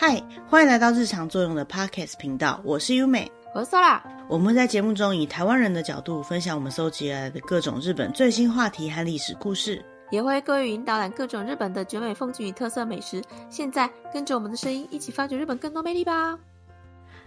嗨，欢迎来到日常作用的 Podcast 频道，我是优美，我是 Sola。我们会在节目中以台湾人的角度分享我们搜集来的各种日本最新话题和历史故事，也会各位引导览各种日本的绝美风景与特色美食。现在跟着我们的声音一起发掘日本更多魅力吧！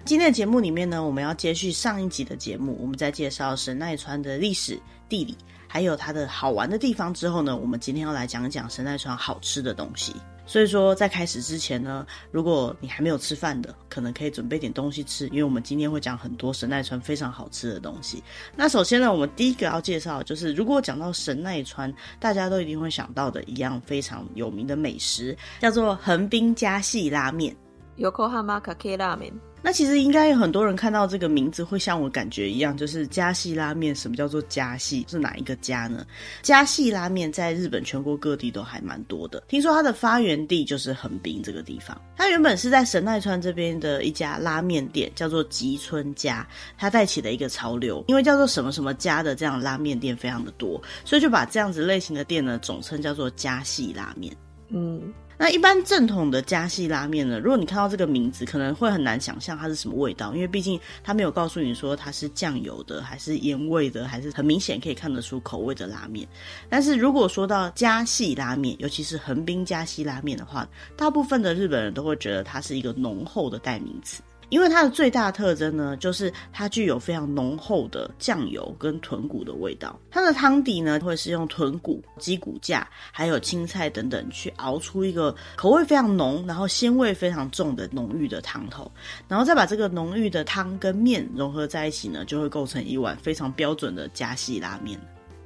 今天的节目里面呢，我们要接续上一集的节目，我们在介绍神奈川的历史、地理，还有它的好玩的地方之后呢，我们今天要来讲讲神奈川好吃的东西。所以说，在开始之前呢，如果你还没有吃饭的，可能可以准备点东西吃，因为我们今天会讲很多神奈川非常好吃的东西。那首先呢，我们第一个要介绍就是，如果讲到神奈川，大家都一定会想到的一样非常有名的美食，叫做横滨家系拉面。Yokohama Kake Ramen。那其实应该有很多人看到这个名字会像我感觉一样，就是加系拉面。什么叫做加系？是哪一个家呢？加系拉面在日本全国各地都还蛮多的。听说它的发源地就是横滨这个地方。它原本是在神奈川这边的一家拉面店，叫做吉村家。它带起了一个潮流，因为叫做什么什么家的这样拉面店非常的多，所以就把这样子类型的店呢总称叫做加系拉面。嗯。那一般正统的加系拉面呢，如果你看到这个名字，可能会很难想象它是什么味道，因为毕竟它没有告诉你说它是酱油的，还是盐味的，还是很明显可以看得出口味的拉面。但是如果说到加系拉面，尤其是横滨加系拉面的话，大部分的日本人都会觉得它是一个浓厚的代名词。因为它的最大特征呢，就是它具有非常浓厚的酱油跟豚骨的味道。它的汤底呢，会是用豚骨、鸡骨架，还有青菜等等去熬出一个口味非常浓，然后鲜味非常重的浓郁的汤头，然后再把这个浓郁的汤跟面融合在一起呢，就会构成一碗非常标准的加系拉面。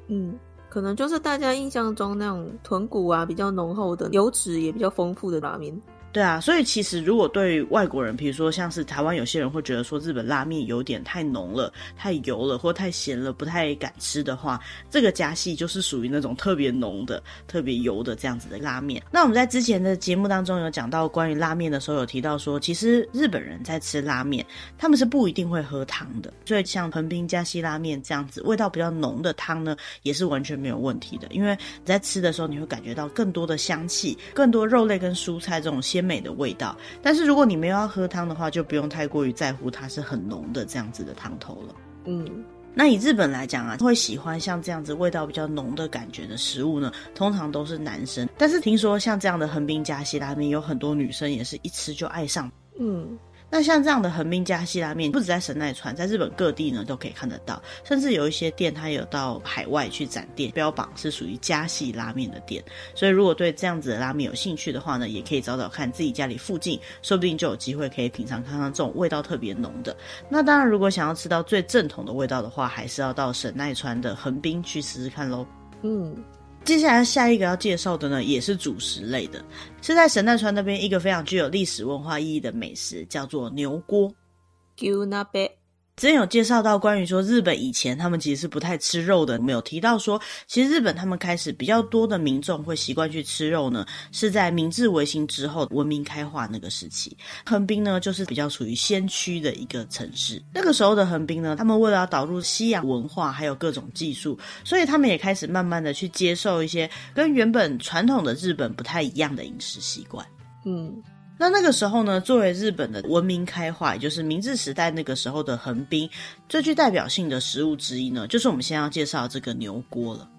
嗯，可能就是大家印象中那种豚骨啊比较浓厚的，油脂也比较丰富的拉面。对啊，所以其实如果对外国人，比如说像是台湾有些人会觉得说日本拉面有点太浓了、太油了或太咸了，不太敢吃的话，这个加系就是属于那种特别浓的、特别油的这样子的拉面。那我们在之前的节目当中有讲到关于拉面的时候，有提到说，其实日本人在吃拉面，他们是不一定会喝汤的。所以像横滨加系拉面这样子味道比较浓的汤呢，也是完全没有问题的，因为你在吃的时候你会感觉到更多的香气、更多肉类跟蔬菜这种鲜。美的味道，但是如果你没有要喝汤的话，就不用太过于在乎它是很浓的这样子的汤头了。嗯，那以日本来讲啊，会喜欢像这样子味道比较浓的感觉的食物呢，通常都是男生。但是听说像这样的横滨加西拉面，有很多女生也是一吃就爱上。嗯。那像这样的横滨加系拉面，不止在神奈川，在日本各地呢都可以看得到，甚至有一些店它有到海外去展店，标榜是属于加系拉面的店。所以如果对这样子的拉面有兴趣的话呢，也可以找找看自己家里附近，说不定就有机会可以品尝看看这种味道特别浓的。那当然，如果想要吃到最正统的味道的话，还是要到神奈川的横滨去试试看喽。嗯。接下来下一个要介绍的呢，也是主食类的，是在神奈川那边一个非常具有历史文化意义的美食，叫做牛锅。牛。之前有介绍到关于说日本以前他们其实是不太吃肉的，没有提到说其实日本他们开始比较多的民众会习惯去吃肉呢，是在明治维新之后文明开化那个时期。横滨呢就是比较属于先驱的一个城市，那个时候的横滨呢，他们为了要导入西洋文化还有各种技术，所以他们也开始慢慢的去接受一些跟原本传统的日本不太一样的饮食习惯。嗯。那那个时候呢，作为日本的文明开化，也就是明治时代那个时候的横滨，最具代表性的食物之一呢，就是我们现在要介绍这个牛锅了。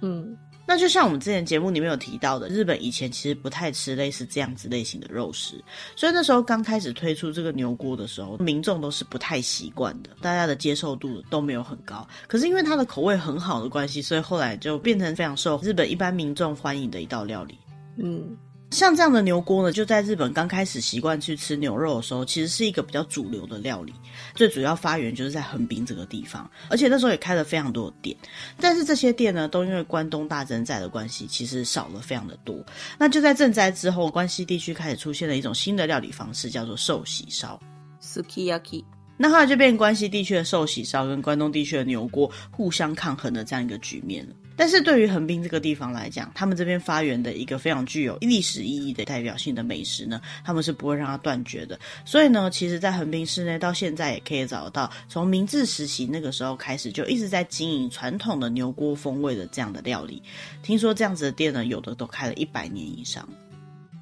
嗯，那就像我们之前节目里面有提到的，日本以前其实不太吃类似这样子类型的肉食，所以那时候刚开始推出这个牛锅的时候，民众都是不太习惯的，大家的接受度都没有很高。可是因为它的口味很好的关系，所以后来就变成非常受日本一般民众欢迎的一道料理。嗯。像这样的牛锅呢，就在日本刚开始习惯去吃牛肉的时候，其实是一个比较主流的料理。最主要发源就是在横滨这个地方，而且那时候也开了非常多的店。但是这些店呢，都因为关东大震灾的关系，其实少了非常的多。那就在震灾之后，关西地区开始出现了一种新的料理方式，叫做寿喜烧 （Sukiyaki）。那后来就变关西地区的寿喜烧跟关东地区的牛锅互相抗衡的这样一个局面了。但是对于横滨这个地方来讲，他们这边发源的一个非常具有历史意义的代表性的美食呢，他们是不会让它断绝的。所以呢，其实，在横滨市内到现在也可以找得到，从明治时期那个时候开始就一直在经营传统的牛锅风味的这样的料理。听说这样子的店呢，有的都开了一百年以上。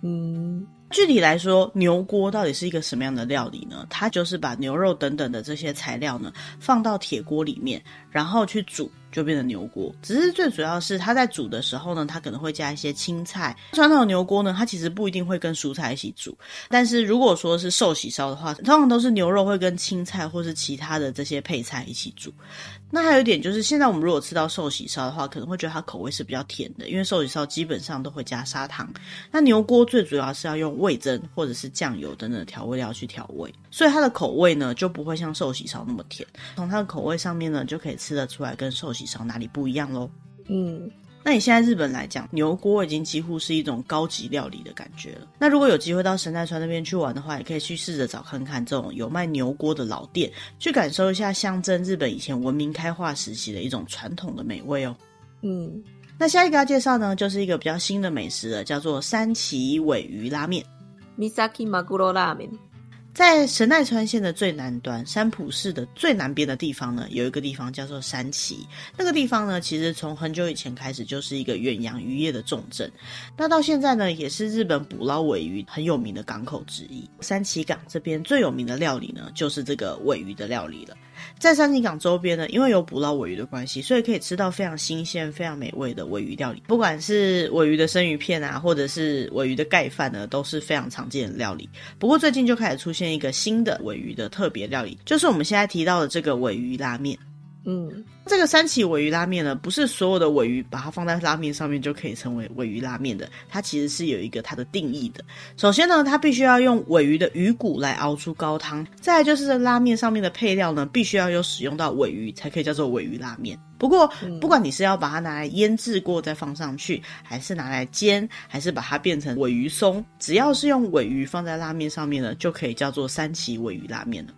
嗯。具体来说，牛锅到底是一个什么样的料理呢？它就是把牛肉等等的这些材料呢，放到铁锅里面，然后去煮。就变成牛锅，只是最主要是它在煮的时候呢，它可能会加一些青菜。传统的牛锅呢，它其实不一定会跟蔬菜一起煮，但是如果说是寿喜烧的话，通常都是牛肉会跟青菜或是其他的这些配菜一起煮。那还有一点就是，现在我们如果吃到寿喜烧的话，可能会觉得它口味是比较甜的，因为寿喜烧基本上都会加砂糖。那牛锅最主要是要用味增或者是酱油等等调味料去调味，所以它的口味呢就不会像寿喜烧那么甜。从它的口味上面呢，就可以吃得出来跟寿喜烧哪里不一样喽。嗯。那你现在日本来讲，牛锅已经几乎是一种高级料理的感觉了。那如果有机会到神奈川那边去玩的话，也可以去试着找看看这种有卖牛锅的老店，去感受一下象征日本以前文明开化时期的一种传统的美味哦。嗯，那下一个要介绍呢，就是一个比较新的美食了，叫做三崎尾鱼拉面。Misaki Maguro 拉面。在神奈川县的最南端，三浦市的最南边的地方呢，有一个地方叫做山崎。那个地方呢，其实从很久以前开始就是一个远洋渔业的重镇。那到现在呢，也是日本捕捞尾鱼很有名的港口之一。山崎港这边最有名的料理呢，就是这个尾鱼的料理了。在山崎港周边呢，因为有捕捞尾鱼的关系，所以可以吃到非常新鲜、非常美味的尾鱼料理。不管是尾鱼的生鱼片啊，或者是尾鱼的盖饭呢，都是非常常见的料理。不过最近就开始出现一个新的尾鱼的特别料理，就是我们现在提到的这个尾鱼拉面。嗯，这个山崎鮪鱼拉面呢，不是所有的鮪鱼把它放在拉面上面就可以成为鮪鱼拉面的，它其实是有一个它的定义的。首先呢，它必须要用鮪鱼的鱼骨来熬出高汤，再来就是这拉面上面的配料呢，必须要有使用到鮪鱼才可以叫做鮪鱼拉面。不过，不管你是要把它拿来腌制过再放上去，还是拿来煎，还是把它变成鮪鱼松，只要是用鮪鱼放在拉面上面呢，就可以叫做山崎鮪鱼拉面了。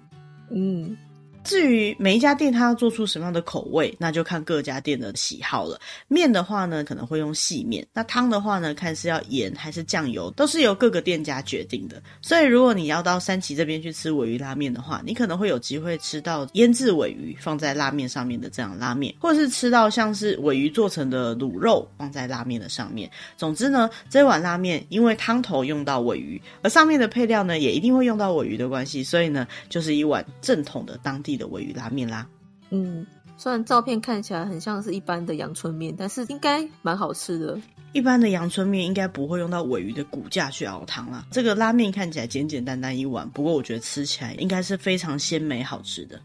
嗯。至于每一家店它要做出什么样的口味，那就看各家店的喜好了。面的话呢，可能会用细面；那汤的话呢，看是要盐还是酱油，都是由各个店家决定的。所以，如果你要到三崎这边去吃尾鱼拉面的话，你可能会有机会吃到腌制尾鱼放在拉面上面的这样拉面，或是吃到像是尾鱼做成的卤肉放在拉面的上面。总之呢，这碗拉面因为汤头用到尾鱼，而上面的配料呢也一定会用到尾鱼的关系，所以呢，就是一碗正统的当地的鮪鱼拉面啦，嗯，虽然照片看起来很像是一般的阳春面，但是应该蛮好吃的。一般的阳春面应该不会用到尾鱼的骨架去熬汤啦。这个拉面看起来简简单单一碗，不过我觉得吃起来应该是非常鲜美好吃的。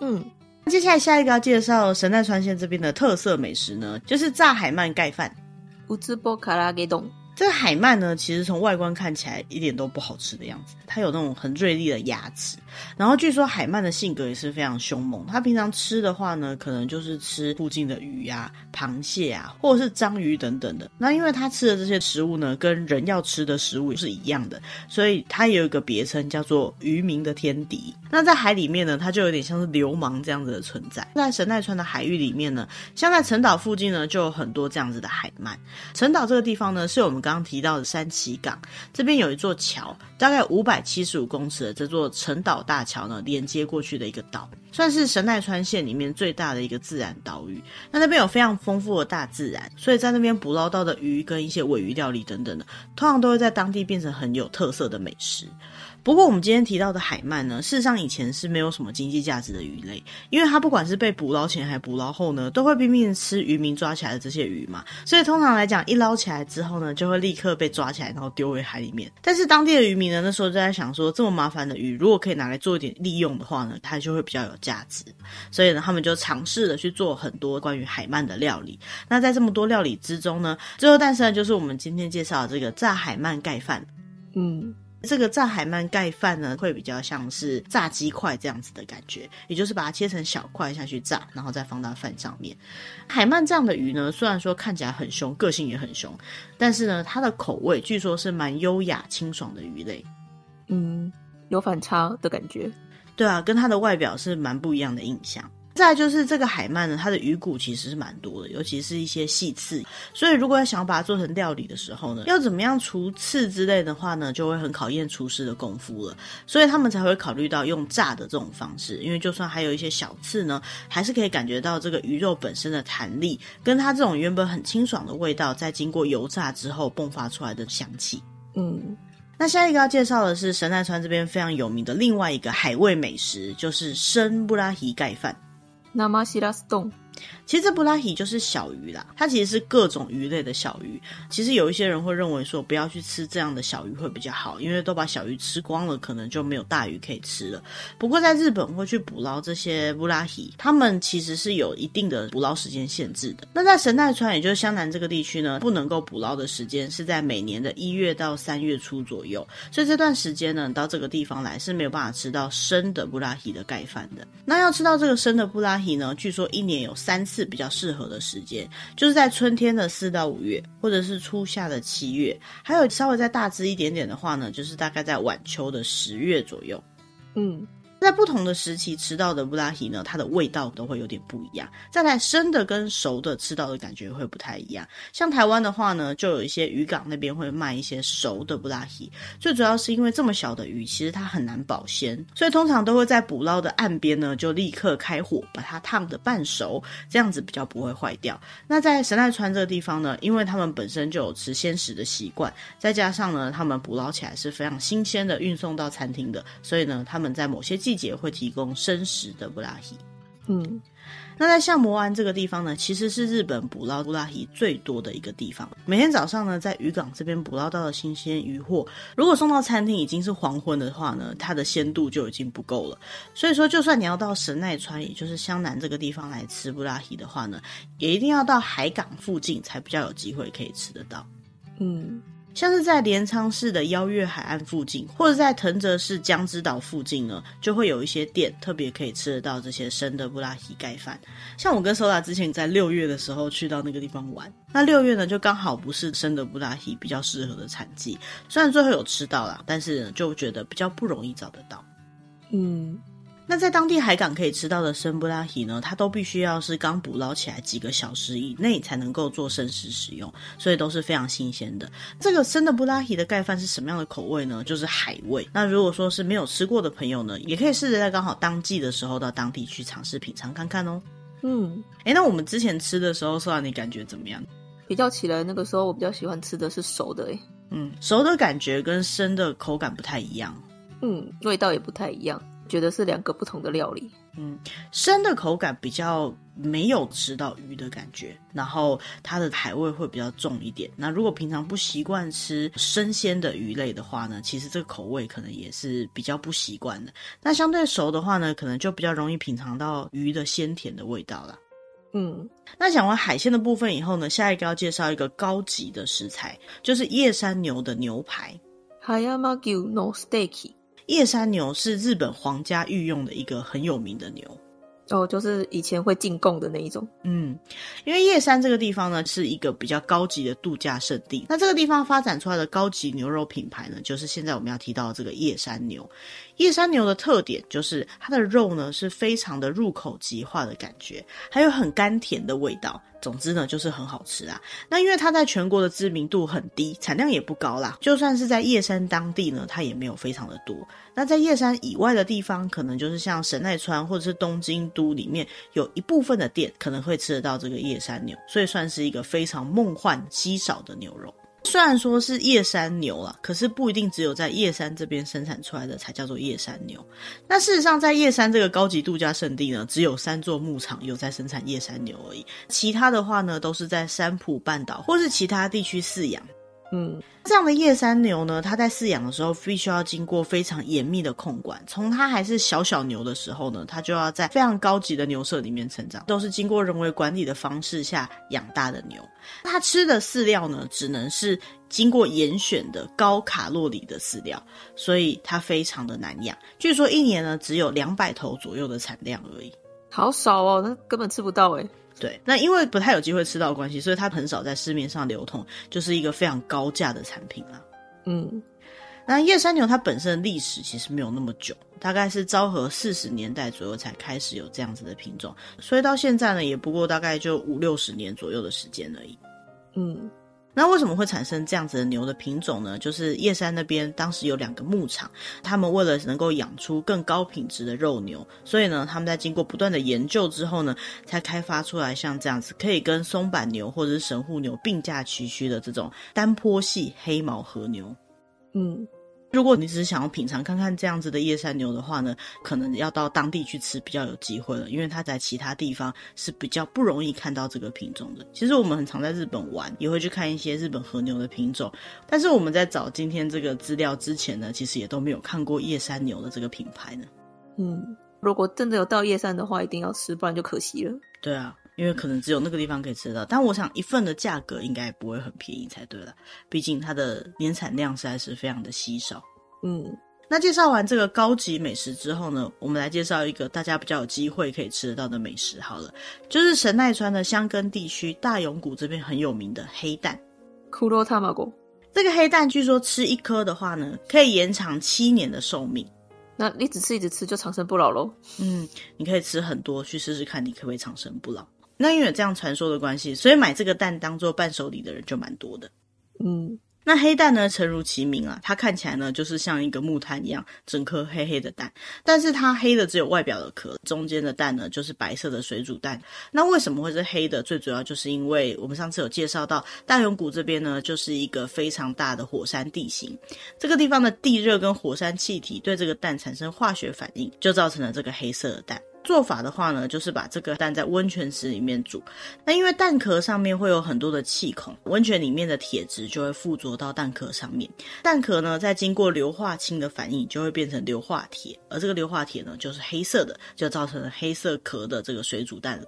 嗯，接下来下一个要介绍神奈川县这边的特色美食呢，就是炸海鳗盖饭。乌兹波卡拉给东。这个海鳗呢，其实从外观看起来一点都不好吃的样子。它有那种很锐利的牙齿，然后据说海鳗的性格也是非常凶猛。它平常吃的话呢，可能就是吃附近的鱼呀、啊、螃蟹啊，或者是章鱼等等的。那因为它吃的这些食物呢，跟人要吃的食物是一样的，所以它也有一个别称叫做“渔民的天敌”。那在海里面呢，它就有点像是流氓这样子的存在。在神奈川的海域里面呢，像在陈岛附近呢，就有很多这样子的海鳗。陈岛这个地方呢，是我们刚提到的三崎港，这边有一座桥，大概五百七十五公尺的这座陈岛大桥呢，连接过去的一个岛，算是神奈川县里面最大的一个自然岛屿。那那边有非常丰富的大自然，所以在那边捕捞到的鱼跟一些尾鱼料理等等的，通常都会在当地变成很有特色的美食。不过我们今天提到的海鳗呢，事实上以前是没有什么经济价值的鱼类，因为它不管是被捕捞前还是捕捞后呢，都会拼命吃渔民抓起来的这些鱼嘛，所以通常来讲，一捞起来之后呢，就会立刻被抓起来，然后丢回海里面。但是当地的渔民呢，那时候就在想说，这么麻烦的鱼，如果可以拿来做一点利用的话呢，它就会比较有价值。所以呢，他们就尝试了去做很多关于海鳗的料理。那在这么多料理之中呢，最后诞生的就是我们今天介绍的这个炸海鳗盖饭。嗯。这个炸海鳗盖饭呢，会比较像是炸鸡块这样子的感觉，也就是把它切成小块下去炸，然后再放到饭上面。海鳗这样的鱼呢，虽然说看起来很凶，个性也很凶，但是呢，它的口味据说是蛮优雅清爽的鱼类。嗯，有反差的感觉。对啊，跟它的外表是蛮不一样的印象。再来就是这个海鳗呢，它的鱼骨其实是蛮多的，尤其是一些细刺。所以如果要想要把它做成料理的时候呢，要怎么样除刺之类的话呢，就会很考验厨师的功夫了。所以他们才会考虑到用炸的这种方式，因为就算还有一些小刺呢，还是可以感觉到这个鱼肉本身的弹力，跟它这种原本很清爽的味道，在经过油炸之后迸发出来的香气。嗯。那下一个要介绍的是神奈川这边非常有名的另外一个海味美食，就是生布拉提盖饭。生しらす丼。其实这布拉希就是小鱼啦，它其实是各种鱼类的小鱼。其实有一些人会认为说，不要去吃这样的小鱼会比较好，因为都把小鱼吃光了，可能就没有大鱼可以吃了。不过在日本会去捕捞这些布拉希，他们其实是有一定的捕捞时间限制的。那在神奈川，也就是湘南这个地区呢，不能够捕捞的时间是在每年的一月到三月初左右。所以这段时间呢，到这个地方来是没有办法吃到生的布拉希的盖饭的。那要吃到这个生的布拉希呢，据说一年有三次比较适合的时间，就是在春天的四到五月，或者是初夏的七月，还有稍微再大致一点点的话呢，就是大概在晚秋的十月左右。嗯。在不同的时期吃到的布拉希呢，它的味道都会有点不一样。再来生的跟熟的吃到的感觉会不太一样。像台湾的话呢，就有一些渔港那边会卖一些熟的布拉希。最主要是因为这么小的鱼，其实它很难保鲜，所以通常都会在捕捞的岸边呢，就立刻开火把它烫的半熟，这样子比较不会坏掉。那在神奈川这个地方呢，因为他们本身就有吃鲜食的习惯，再加上呢，他们捕捞起来是非常新鲜的，运送到餐厅的，所以呢，他们在某些季节会提供生食的布拉希，嗯，那在相模湾这个地方呢，其实是日本捕捞布拉希最多的一个地方。每天早上呢，在渔港这边捕捞到的新鲜渔获，如果送到餐厅已经是黄昏的话呢，它的鲜度就已经不够了。所以说，就算你要到神奈川，也就是湘南这个地方来吃布拉希的话呢，也一定要到海港附近才比较有机会可以吃得到。嗯。像是在镰仓市的邀月海岸附近，或者在藤泽市江之岛附近呢，就会有一些店特别可以吃得到这些生的布拉希盖饭。像我跟 Sola 之前在六月的时候去到那个地方玩，那六月呢就刚好不是生的布拉希比较适合的产季，虽然最后有吃到啦，但是就觉得比较不容易找得到。嗯。那在当地海港可以吃到的生布拉希呢，它都必须要是刚捕捞起来几个小时以内才能够做生食使用，所以都是非常新鲜的。这个生的布拉希的盖饭是什么样的口味呢？就是海味。那如果说是没有吃过的朋友呢，也可以试着在刚好当季的时候到当地去尝试品尝看看哦。嗯，哎，那我们之前吃的时候，说你感觉怎么样？比较起来，那个时候我比较喜欢吃的是熟的，哎，嗯，熟的感觉跟生的口感不太一样，嗯，味道也不太一样。觉得是两个不同的料理。嗯，生的口感比较没有吃到鱼的感觉，然后它的海味会比较重一点。那如果平常不习惯吃生鲜的鱼类的话呢，其实这个口味可能也是比较不习惯的。那相对熟的话呢，可能就比较容易品尝到鱼的鲜甜的味道了。嗯，那讲完海鲜的部分以后呢，下一个要介绍一个高级的食材，就是叶山牛的牛排。叶山牛のステーキ。 叶山牛是日本皇家御用的一个很有名的牛。哦，就是以前会进贡的那一种。嗯，因为叶山这个地方呢，是一个比较高级的度假胜地。那这个地方发展出来的高级牛肉品牌呢，就是现在我们要提到的这个叶山牛。叶山牛的特点就是它的肉呢，是非常的入口即化的感觉，还有很甘甜的味道。总之呢，就是很好吃啊。那因为它在全国的知名度很低，产量也不高啦。就算是在叶山当地呢，它也没有非常的多。那在叶山以外的地方，可能就是像神奈川或者是东京都里面，有一部分的店可能会吃得到这个叶山牛，所以算是一个非常梦幻稀少的牛肉。虽然说是叶山牛啦，可是不一定只有在叶山这边生产出来的才叫做叶山牛。那事实上，在叶山这个高级度假胜地呢，只有三座牧场有在生产叶山牛而已，其他的话呢，都是在山浦半岛或是其他地区饲养。嗯，这样的叶山牛呢，它在饲养的时候必须要经过非常严密的控管。从它还是小小牛的时候呢，它就要在非常高级的牛舍里面成长，都是经过人为管理的方式下养大的牛。它吃的饲料呢，只能是经过严选的高卡路里的饲料，所以它非常的难养。据说一年呢，只有两百头左右的产量而已，好少哦，那根本吃不到诶。对，那因为不太有机会吃到的关系，所以它很少在市面上流通，就是一个非常高价的产品啦。嗯，那叶山牛它本身的历史其实没有那么久，大概是昭和四十年代左右才开始有这样子的品种，所以到现在呢，也不过大概就五六十年左右的时间而已。嗯。那为什么会产生这样子的牛的品种呢？就是叶山那边当时有两个牧场，他们为了能够养出更高品质的肉牛，所以呢，他们在经过不断的研究之后呢，才开发出来像这样子可以跟松板牛或者是神户牛并驾齐驱的这种单坡系黑毛和牛。嗯，如果你只是想要品尝看看这样子的叶山牛的话呢，可能要到当地去吃比较有机会了，因为它在其他地方是比较不容易看到这个品种的。其实我们很常在日本玩，也会去看一些日本和牛的品种，但是我们在找今天这个资料之前呢，其实也都没有看过叶山牛的这个品牌呢。嗯，如果真的有到叶山的话，一定要吃，不然就可惜了。对啊。因为可能只有那个地方可以吃得到，但我想一份的价格应该不会很便宜才对了，毕竟它的年产量实在是非常的稀少。嗯，那介绍完这个高级美食之后呢，我们来介绍一个大家比较有机会可以吃得到的美食好了，就是神奈川的箱根地区大永谷这边很有名的黑蛋。黒卵。这个黑蛋据说吃一颗的话呢，可以延长七年的寿命。那你只吃一直吃就长生不老喽？嗯，你可以吃很多去试试看，你可不可以长生不老？那因为有这样传说的关系，所以买这个蛋当做伴手礼的人就蛮多的。嗯，那黑蛋呢，诚如其名啊，它看起来呢就是像一个木炭一样，整颗黑黑的蛋。但是它黑的只有外表的壳，中间的蛋呢就是白色的水煮蛋。那为什么会是黑的？最主要就是因为我们上次有介绍到大永谷这边呢，就是一个非常大的火山地形，这个地方的地热跟火山气体对这个蛋产生化学反应，就造成了这个黑色的蛋。做法的话呢，就是把这个蛋在温泉池里面煮。那因为蛋壳上面会有很多的气孔，温泉里面的铁质就会附着到蛋壳上面。蛋壳呢，在经过硫化氢的反应，就会变成硫化铁，而这个硫化铁呢，就是黑色的，就造成了黑色壳的这个水煮蛋。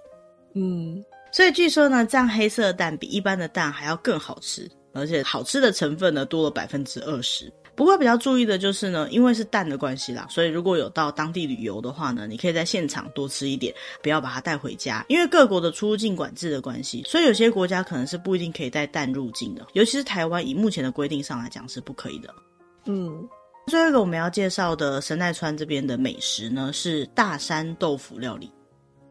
嗯，所以据说呢，这样黑色的蛋比一般的蛋还要更好吃，而且好吃的成分呢，多了百分之二十。不过比较注意的就是呢，因为是蛋的关系啦，所以如果有到当地旅游的话呢，你可以在现场多吃一点，不要把它带回家。因为各国的出入境管制的关系，所以有些国家可能是不一定可以带蛋入境的，尤其是台湾，以目前的规定上来讲是不可以的。嗯，最后一个我们要介绍的神奈川这边的美食呢，是大山豆腐料理。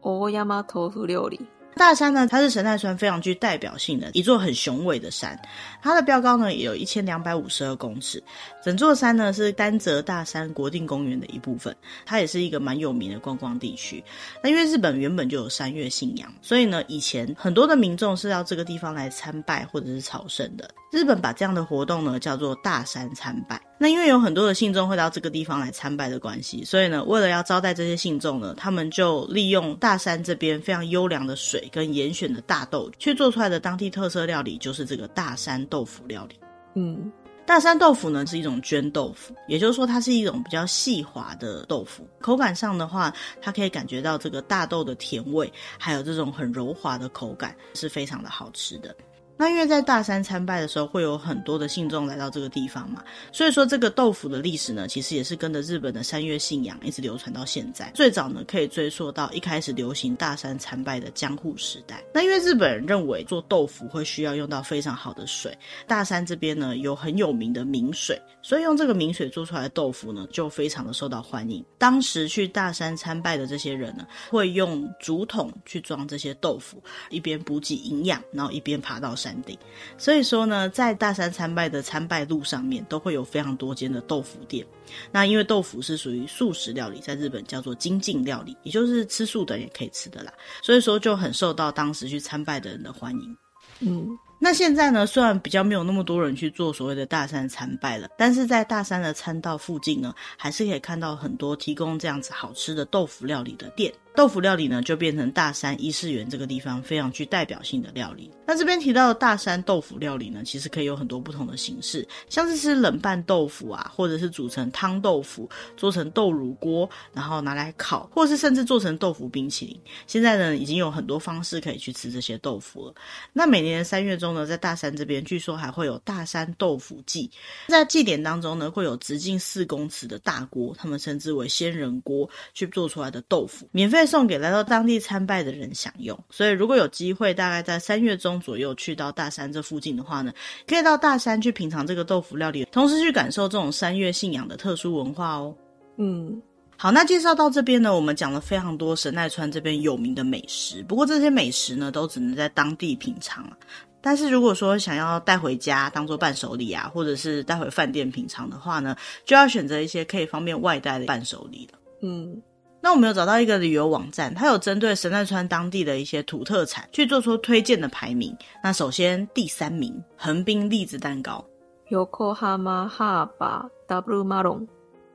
欧山豆腐料理。大山呢，它是神奈川非常具代表性的一座很雄伟的山，它的标高呢也有一千两百五十二公尺。整座山呢是丹泽大山国定公园的一部分，它也是一个蛮有名的观光地区。那因为日本原本就有山岳信仰，所以呢以前很多的民众是到这个地方来参拜或者是朝圣的。日本把这样的活动呢叫做大山参拜。那因为有很多的信众会到这个地方来参拜的关系，所以呢为了要招待这些信众呢，他们就利用大山这边非常优良的水跟严选的大豆去做出来的当地特色料理，就是这个大山豆腐料理。嗯，大山豆腐呢是一种绢豆腐，也就是说它是一种比较细滑的豆腐。口感上的话，它可以感觉到这个大豆的甜味，还有这种很柔滑的口感，是非常的好吃的。那因为在大山参拜的时候，会有很多的信众来到这个地方嘛，所以说这个豆腐的历史呢，其实也是跟着日本的山岳信仰一直流传到现在。最早呢，可以追溯到一开始流行大山参拜的江户时代。那因为日本人认为做豆腐会需要用到非常好的水，大山这边呢有很有名的名水，所以用这个名水做出来的豆腐呢，就非常的受到欢迎。当时去大山参拜的这些人呢，会用竹筒去装这些豆腐，一边补给营养，然后一边爬到山。山顶，所以说呢，在大山参拜的参拜路上面，都会有非常多间的豆腐店。那因为豆腐是属于素食料理，在日本叫做精进料理，也就是吃素的也可以吃的啦。所以说就很受到当时去参拜的人的欢迎。嗯。那现在呢，虽然比较没有那么多人去做所谓的大山参拜了，但是在大山的参道附近呢，还是可以看到很多提供这样子好吃的豆腐料理的店。豆腐料理呢，就变成大山伊势园这个地方非常具代表性的料理。那这边提到的大山豆腐料理呢，其实可以有很多不同的形式，像是吃冷拌豆腐啊，或者是煮成汤豆腐，做成豆乳锅，然后拿来烤，或是甚至做成豆腐冰淇淋。现在呢，已经有很多方式可以去吃这些豆腐了。那每年的三月中呢，在大山这边，据说还会有大山豆腐祭，在祭典当中呢，会有直径四公尺的大锅，他们称之为仙人锅，去做出来的豆腐，免费送给来到当地参拜的人享用。所以如果有机会，大概在三月中左右去到大山这附近的话呢，可以到大山去品尝这个豆腐料理，同时去感受这种山岳信仰的特殊文化哦。嗯，好，那介绍到这边呢，我们讲了非常多神奈川这边有名的美食，不过这些美食呢，都只能在当地品尝了。但是如果说想要带回家当做伴手礼啊，或者是带回饭店品尝的话呢，就要选择一些可以方便外带的伴手礼了。嗯。那我们有找到一个旅游网站，它有针对神奈川当地的一些土特产去做出推荐的排名。那首先第三名，横滨栗子蛋糕。Yokohama Harbor Double Maroon。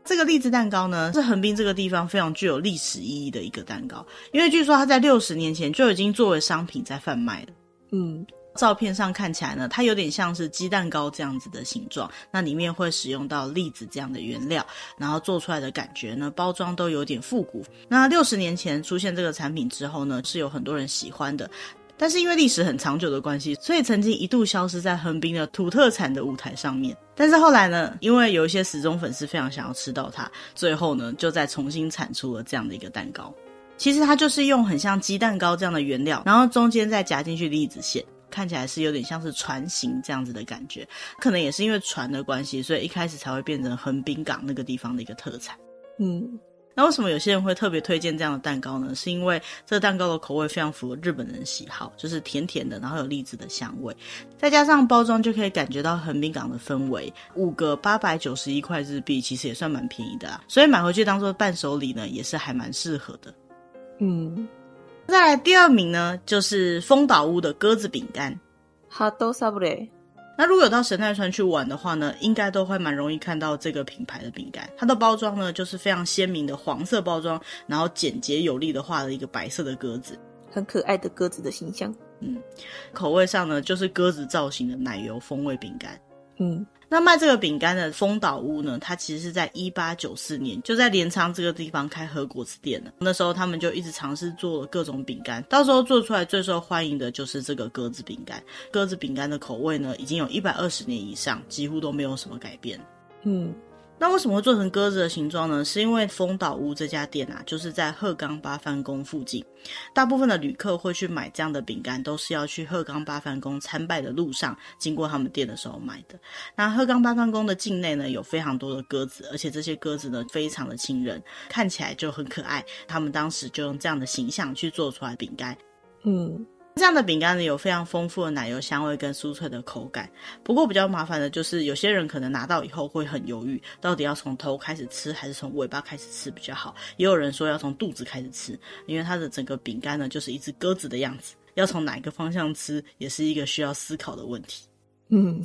这个栗子蛋糕呢，是横滨这个地方非常具有历史意义的一个蛋糕，因为据说它在六十年前就已经作为商品在贩卖了。嗯。照片上看起来呢，它有点像是鸡蛋糕这样子的形状，那里面会使用到栗子这样的原料，然后做出来的感觉呢，包装都有点复古。那六十年前出现这个产品之后呢，是有很多人喜欢的，但是因为历史很长久的关系，所以曾经一度消失在横滨的土特产的舞台上面。但是后来呢，因为有一些死忠粉丝非常想要吃到它，最后呢，就再重新产出了这样的一个蛋糕。其实它就是用很像鸡蛋糕这样的原料，然后中间再夹进去栗子馅。看起来是有点像是船型这样子的感觉，可能也是因为船的关系，所以一开始才会变成横滨港那个地方的一个特产。嗯，那为什么有些人会特别推荐这样的蛋糕呢？是因为这个蛋糕的口味非常符合日本人喜好，就是甜甜的，然后有栗子的香味，再加上包装就可以感觉到横滨港的氛围。五个八百九十一块日币，其实也算蛮便宜的啦，所以买回去当做伴手礼呢，也是还蛮适合的。嗯。再来第二名呢，就是丰岛屋的鸽子饼干。那如果有到神奈川去玩的话呢，应该都会蛮容易看到这个品牌的饼干。它的包装呢，就是非常鲜明的黄色包装，然后简洁有力的画了一个白色的鸽子，很可爱的鸽子的形象。嗯，口味上呢，就是鸽子造型的奶油风味饼干。嗯。那卖这个饼干的丰岛屋呢，它其实是在一八九四年就在镰仓这个地方开和果子店的。那时候他们就一直尝试做各种饼干，到时候做出来最受欢迎的就是这个鸽子饼干。鸽子饼干的口味呢，已经有一百二十年以上，几乎都没有什么改变。嗯。那为什么会做成鸽子的形状呢？是因为丰岛屋这家店啊，就是在鹤冈八幡宫附近，大部分的旅客会去买这样的饼干，都是要去鹤冈八幡宫参拜的路上经过他们店的时候买的。那鹤冈八幡宫的境内呢，有非常多的鸽子，而且这些鸽子呢，非常的亲人，看起来就很可爱。他们当时就用这样的形象去做出来饼干。嗯。这样的饼干呢，有非常丰富的奶油香味跟酥脆的口感。不过比较麻烦的就是，有些人可能拿到以后会很犹豫，到底要从头开始吃还是从尾巴开始吃比较好。也有人说要从肚子开始吃，因为它的整个饼干呢就是一只鸽子的样子，要从哪个方向吃也是一个需要思考的问题。嗯，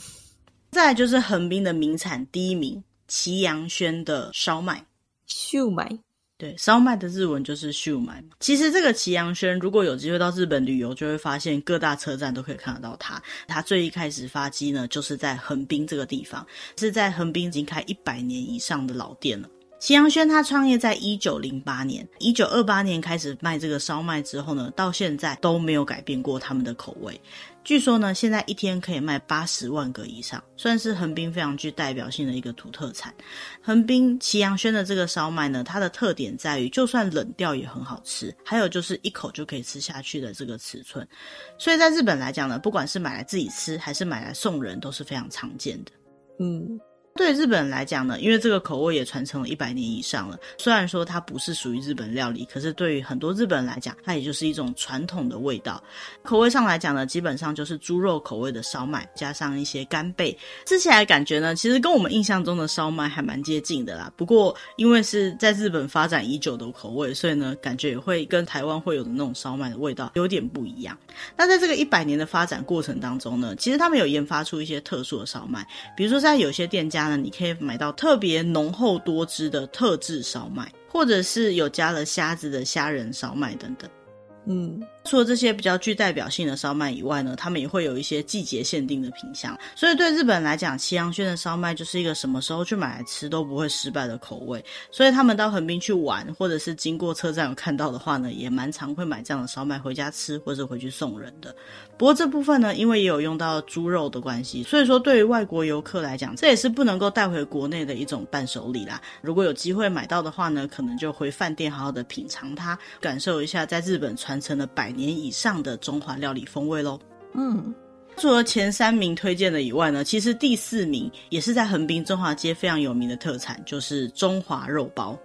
再来就是横滨的名产第一名，祁阳轩的烧麦，秀麦。对，烧麦的日文就是シュウマイ。其实这个崎阳轩，如果有机会到日本旅游，就会发现各大车站都可以看得到它。它最一开始发迹呢，就是在横滨这个地方，是在横滨已经开一百年以上的老店了。 崎阳轩他创业在一九零八年，一九二八年开始卖这个烧麦之后呢，到现在都没有改变过他们的口味。据说呢，现在一天可以卖八十万个以上，算是横滨非常具代表性的一个土特产。横滨崎阳轩的这个烧麦呢，它的特点在于，就算冷掉也很好吃，还有就是一口就可以吃下去的这个尺寸。所以在日本来讲呢，不管是买来自己吃，还是买来送人，都是非常常见的。嗯。对日本人来讲呢，因为这个口味也传承了一百年以上了。虽然说它不是属于日本料理，可是对于很多日本人来讲，它也就是一种传统的味道。口味上来讲呢，基本上就是猪肉口味的烧麦，加上一些干贝，吃起来感觉呢，其实跟我们印象中的烧麦还蛮接近的啦。不过因为是在日本发展已久的口味，所以呢，感觉也会跟台湾会有的那种烧麦的味道有点不一样。那在这个一百年的发展过程当中呢，其实他们有研发出一些特殊的烧麦，比如说在有些店家。那你可以买到特别浓厚多汁的特制烧麦，或者是有加了虾子的虾仁烧麦等等。嗯，除了这些比较具代表性的烧麦以外呢，他们也会有一些季节限定的品相。所以对日本来讲，七阳轩的烧麦就是一个什么时候去买来吃都不会失败的口味。所以他们到横滨去玩，或者是经过车站有看到的话呢，也蛮常会买这样的烧麦回家吃，或者回去送人的。不过这部分呢，因为也有用到猪肉的关系，所以说对于外国游客来讲，这也是不能够带回国内的一种伴手礼啦。如果有机会买到的话呢，可能就回饭店好好的品尝它，感受一下在日本传承的百年以上的中华料理风味喽。嗯，除了前三名推荐的以外呢，其实第四名也是在横滨中华街非常有名的特产，就是中华肉包。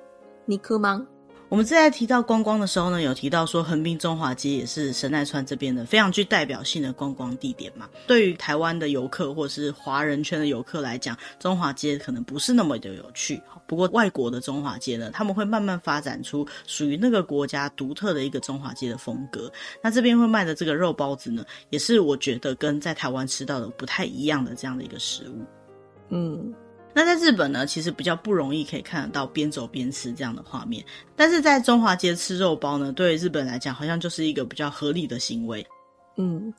你哭吗？我们在提到观光的时候呢，有提到说横滨中华街也是神奈川这边的非常具代表性的观光地点嘛。对于台湾的游客或是华人圈的游客来讲，中华街可能不是那么的有趣。不过外国的中华街呢，他们会慢慢发展出属于那个国家独特的一个中华街的风格。那这边会卖的这个肉包子呢，也是我觉得跟在台湾吃到的不太一样的这样的一个食物。嗯。那在日本呢，其实比较不容易可以看得到边走边吃这样的画面，但是在中华街吃肉包呢，对日本来讲好像就是一个比较合理的行为。嗯。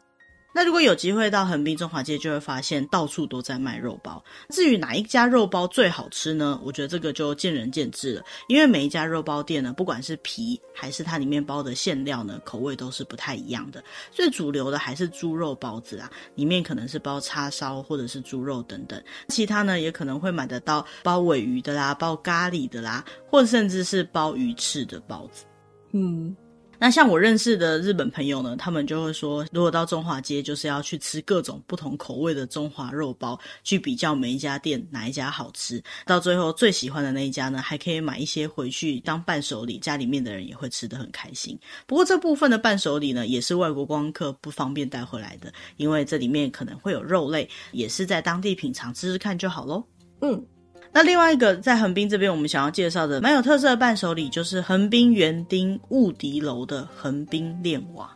那如果有机会到横滨中华街，就会发现到处都在卖肉包。至于哪一家肉包最好吃呢？我觉得这个就见仁见智了。因为每一家肉包店呢，不管是皮还是它里面包的馅料呢，口味都是不太一样的。最主流的还是猪肉包子啊，里面可能是包叉烧或者是猪肉等等。其他呢，也可能会买得到包鮪鱼的啦，包咖喱的啦，或甚至是包鱼翅的包子。嗯。那像我认识的日本朋友呢，他们就会说，如果到中华街，就是要去吃各种不同口味的中华肉包，去比较每一家店哪一家好吃。到最后最喜欢的那一家呢，还可以买一些回去当伴手礼，家里面的人也会吃得很开心。不过这部分的伴手礼呢，也是外国光客不方便带回来的，因为这里面可能会有肉类，也是在当地品尝吃吃看就好喽。嗯。那另外一个在横滨这边，我们想要介绍的蛮有特色的伴手礼，就是横滨园丁雾笛楼的横滨恋瓦。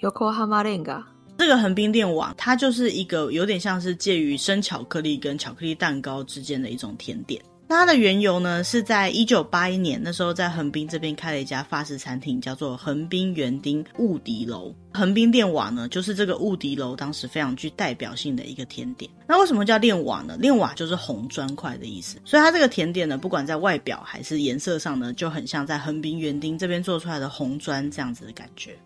Yokohama Renga。这个横滨恋瓦，它就是一个有点像是介于生巧克力跟巧克力蛋糕之间的一种甜点。那它的缘由呢，是在一九八一年，那时候在横滨这边开了一家法式餐厅，叫做横滨园丁雾笛楼。横滨炼瓦呢，就是这个雾笛楼当时非常具代表性的一个甜点。那为什么叫炼瓦呢？炼瓦就是红砖块的意思，所以它这个甜点呢，不管在外表还是颜色上呢，就很像在横滨园丁这边做出来的红砖这样子的感觉。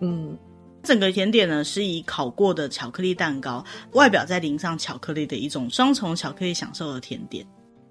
嗯，整个甜点呢，是以烤过的巧克力蛋糕，外表再淋上巧克力的一种双重巧克力享受的甜点。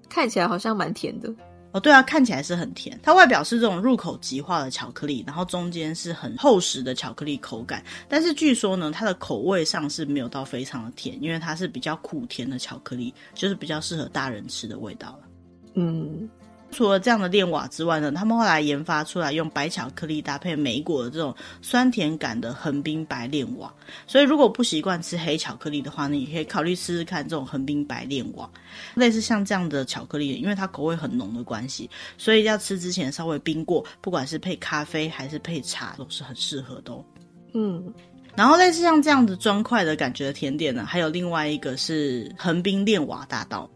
看起来好像蛮甜的哦，对啊，看起来是很甜。它外表是这种入口即化的巧克力，然后中间是很厚实的巧克力口感。但是据说呢，它的口味上是没有到非常的甜，因为它是比较苦甜的巧克力，就是比较适合大人吃的味道了。嗯。除了这样的炼瓦之外呢，他们后来研发出来用白巧克力搭配莓果的这种酸甜感的横滨白炼瓦。所以如果不习惯吃黑巧克力的话呢，你可以考虑试试看这种横滨白炼瓦。类似像这样的巧克力，因为它口味很浓的关系，所以要吃之前稍微冰过，不管是配咖啡还是配茶都是很适合的哦。嗯，然后类似像这样子砖块的感觉的甜点呢，还有另外一个是横滨炼瓦大道。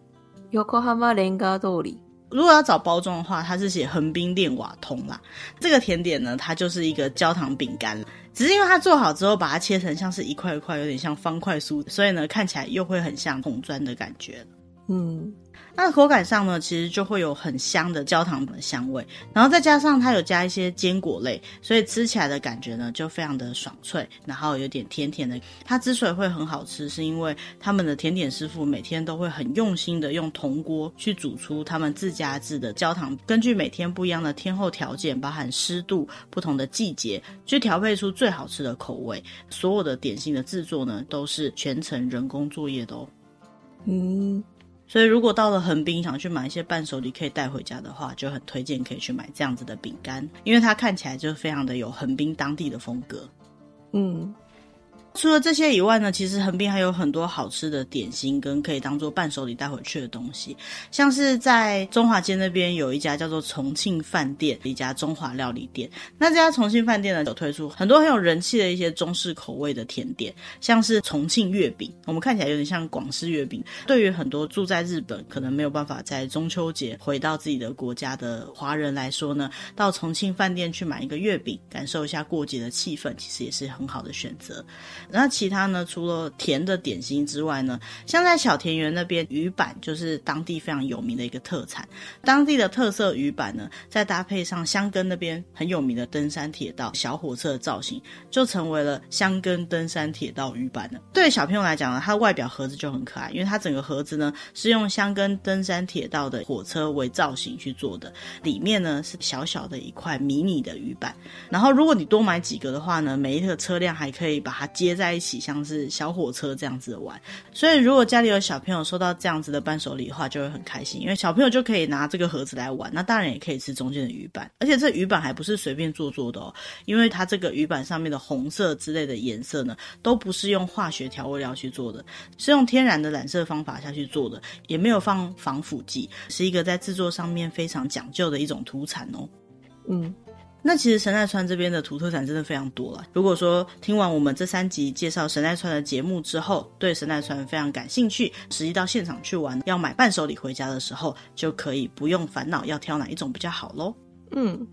Yokohama Renga Dori。如果要找包装的话，它是写横滨炼瓦通啦。这个甜点呢，它就是一个焦糖饼干，只是因为它做好之后，把它切成像是一块一块，有点像方块酥，所以呢，看起来又会很像红砖的感觉。嗯。那口感上呢，其实就会有很香的焦糖的香味，然后再加上它有加一些坚果类，所以吃起来的感觉呢就非常的爽脆，然后有点甜甜的。它之所以会很好吃，是因为他们的甜点师傅每天都会很用心的用铜锅去煮出他们自家制的焦糖，根据每天不一样的天候条件，包含湿度、不同的季节，去调配出最好吃的口味。所有的点心的制作呢，都是全程人工作业的哦。嗯。所以，如果到了横滨，想去买一些伴手礼可以带回家的话，就很推荐可以去买这样子的饼干，因为它看起来就非常的有横滨当地的风格。嗯。除了这些以外呢，其实横滨还有很多好吃的点心跟可以当做伴手礼带回去的东西，像是在中华街那边有一家叫做重庆饭店一家中华料理店。那这家重庆饭店呢，有推出很多很有人气的一些中式口味的甜点，像是重庆月饼，我们看起来有点像广式月饼。对于很多住在日本可能没有办法在中秋节回到自己的国家的华人来说呢，到重庆饭店去买一个月饼，感受一下过节的气氛，其实也是很好的选择。那其他呢？除了甜的点心之外呢，像在小田园那边，鱼板就是当地非常有名的一个特产。当地的特色鱼板呢，再搭配上箱根那边很有名的登山铁道小火车的造型，就成为了箱根登山铁道鱼板了。对小朋友来讲呢，它的外表盒子就很可爱，因为它整个盒子呢是用箱根登山铁道的火车为造型去做的，里面呢是小小的一块迷你的鱼板。然后如果你多买几个的话呢，每一个车辆还可以把它接。在在一起像是小火车这样子玩，所以如果家里有小朋友收到这样子的伴手礼的话，就会很开心，因为小朋友就可以拿这个盒子来玩，那大人也可以吃中间的鱼板，而且这鱼板还不是随便做做的哦，因为它这个鱼板上面的红色之类的颜色呢，都不是用化学调味料去做的，是用天然的染色方法下去做的，也没有放防腐剂，是一个在制作上面非常讲究的一种土产哦。嗯。那其实神奈川这边的土特产真的非常多了。如果说听完我们这三集介绍神奈川的节目之后，对神奈川非常感兴趣，实际到现场去玩，要买伴手礼回家的时候，就可以不用烦恼要挑哪一种比较好喽。嗯，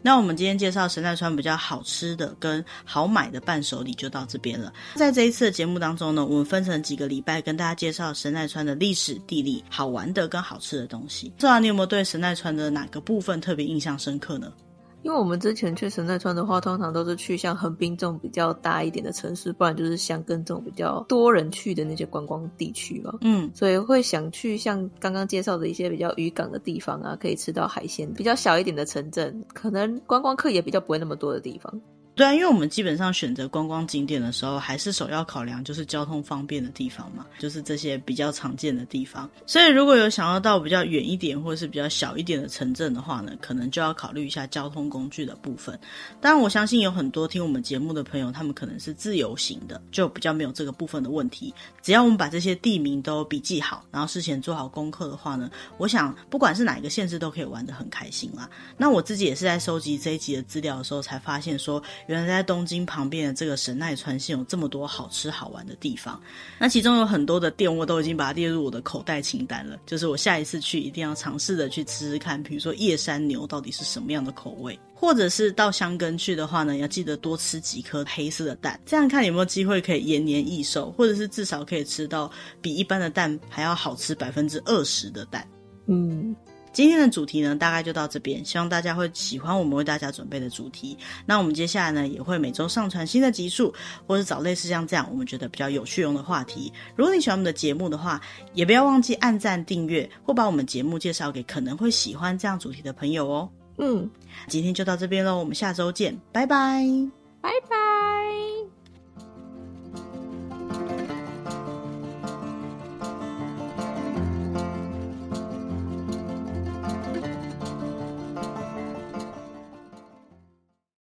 那我们今天介绍神奈川比较好吃的跟好买的伴手礼就到这边了。在这一次的节目当中呢，我们分成几个礼拜跟大家介绍神奈川的历史、地理、好玩的跟好吃的东西。不知道你有没有对神奈川的哪个部分特别印象深刻呢？因为我们之前去神奈川的话，通常都是去像横滨这种比较大一点的城市，不然就是箱根这种比较多人去的那些观光地区嘛。嗯，所以会想去像刚刚介绍的一些比较渔港的地方啊，可以吃到海鲜，比较小一点的城镇，可能观光客也比较不会那么多的地方。对啊，因为我们基本上选择观光景点的时候，还是首要考量就是交通方便的地方嘛，就是这些比较常见的地方。所以如果有想要到比较远一点或者是比较小一点的城镇的话呢，可能就要考虑一下交通工具的部分。当然，我相信有很多听我们节目的朋友，他们可能是自由行的，就比较没有这个部分的问题。只要我们把这些地名都笔记好，然后事前做好功课的话呢，我想不管是哪一个县市都可以玩得很开心啦。那我自己也是在收集这一集的资料的时候，才发现说。原来在东京旁边的这个神奈川县有这么多好吃好玩的地方，那其中有很多的店我都已经把它列入我的口袋清单了，就是我下一次去一定要尝试的去吃吃看，比如说叶山牛到底是什么样的口味，或者是到香根去的话呢，要记得多吃几颗黑色的蛋，这样看有没有机会可以延年益寿，或者是至少可以吃到比一般的蛋还要好吃百分之二十的蛋，嗯。今天的主题呢，大概就到这边，希望大家会喜欢我们为大家准备的主题。那我们接下来呢，也会每周上传新的集数，或是找类似像这样我们觉得比较有趣用的话题。如果你喜欢我们的节目的话，也不要忘记按赞、订阅，或把我们节目介绍给可能会喜欢这样主题的朋友哦。嗯，今天就到这边喽，我们下周见，拜拜，拜拜。